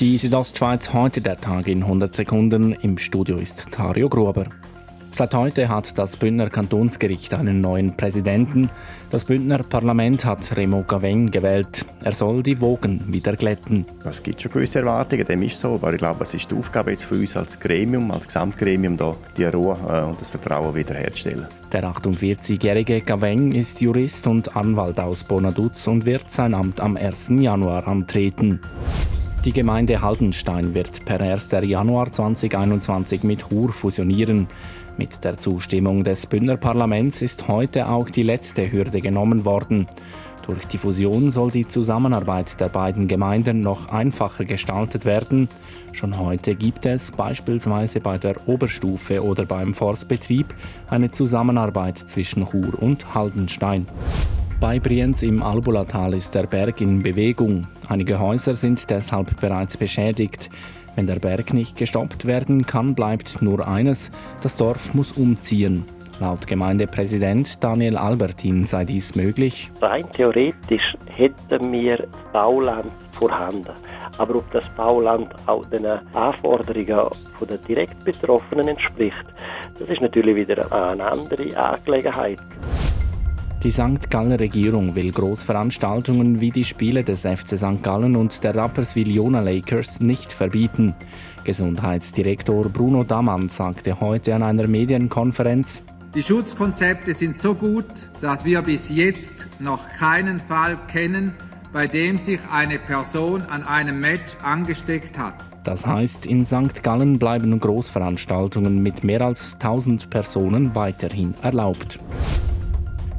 Die Südostschweiz heute der Tag in 100 Sekunden. Im Studio ist Tario Gruber. Seit heute hat das Bündner Kantonsgericht einen neuen Präsidenten. Das Bündner Parlament hat Remo Gaveng gewählt. Er soll die Wogen wieder glätten. Es gibt schon gewisse Erwartungen, dem ist so, aber ich glaube, es ist die Aufgabe jetzt für uns als Gremium, als Gesamtgremium, da die Ruhe äh, und das Vertrauen wiederherzustellen. Der 48-jährige Gaveng ist Jurist und Anwalt aus Bonaduz und wird sein Amt am 1. Januar antreten. Die Gemeinde Haldenstein wird per 1. Januar 2021 mit Chur fusionieren. Mit der Zustimmung des Bündner Parlaments ist heute auch die letzte Hürde genommen worden. Durch die Fusion soll die Zusammenarbeit der beiden Gemeinden noch einfacher gestaltet werden. Schon heute gibt es beispielsweise bei der Oberstufe oder beim Forstbetrieb eine Zusammenarbeit zwischen Chur und Haldenstein. Bei Brienz im Albulatal ist der Berg in Bewegung. Einige Häuser sind deshalb bereits beschädigt. Wenn der Berg nicht gestoppt werden kann, bleibt nur eines, das Dorf muss umziehen. Laut Gemeindepräsident Daniel Albertin sei dies möglich. Rein theoretisch hätten wir Bauland vorhanden. Aber ob das Bauland auch den Anforderungen der direkt Betroffenen entspricht, das ist natürlich wieder eine andere Angelegenheit. Die St. Galler Regierung will Großveranstaltungen wie die Spiele des FC St. Gallen und der Rapperswil Jona Lakers nicht verbieten. Gesundheitsdirektor Bruno Damann sagte heute an einer Medienkonferenz, die Schutzkonzepte sind so gut, dass wir bis jetzt noch keinen Fall kennen, bei dem sich eine Person an einem Match angesteckt hat. Das heißt, in St. Gallen bleiben Großveranstaltungen mit mehr als 1000 Personen weiterhin erlaubt.